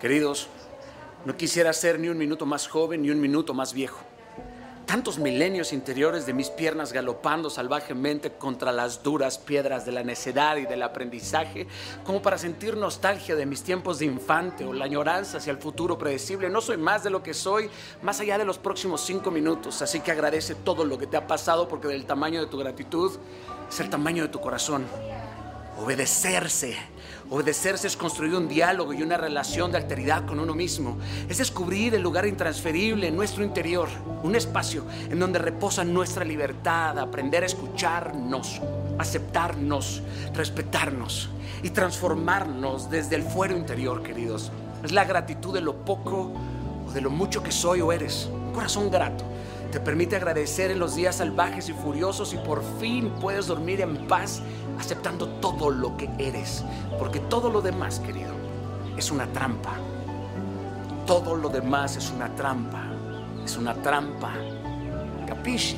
Queridos, no quisiera ser ni un minuto más joven ni un minuto más viejo. Tantos milenios interiores de mis piernas galopando salvajemente contra las duras piedras de la necedad y del aprendizaje, como para sentir nostalgia de mis tiempos de infante o la añoranza hacia el futuro predecible. No soy más de lo que soy, más allá de los próximos cinco minutos. Así que agradece todo lo que te ha pasado, porque del tamaño de tu gratitud es el tamaño de tu corazón. Obedecerse. Obedecerse es construir un diálogo y una relación de alteridad con uno mismo. Es descubrir el lugar intransferible en nuestro interior, un espacio en donde reposa nuestra libertad, aprender a escucharnos, aceptarnos, respetarnos y transformarnos desde el fuero interior, queridos. Es la gratitud de lo poco o de lo mucho que soy o eres. Un corazón grato te permite agradecer en los días salvajes y furiosos y por fin puedes dormir en paz aceptando todo lo que eres. Porque todo lo demás, querido, es una trampa. Todo lo demás es una trampa. Es una trampa. Capisci?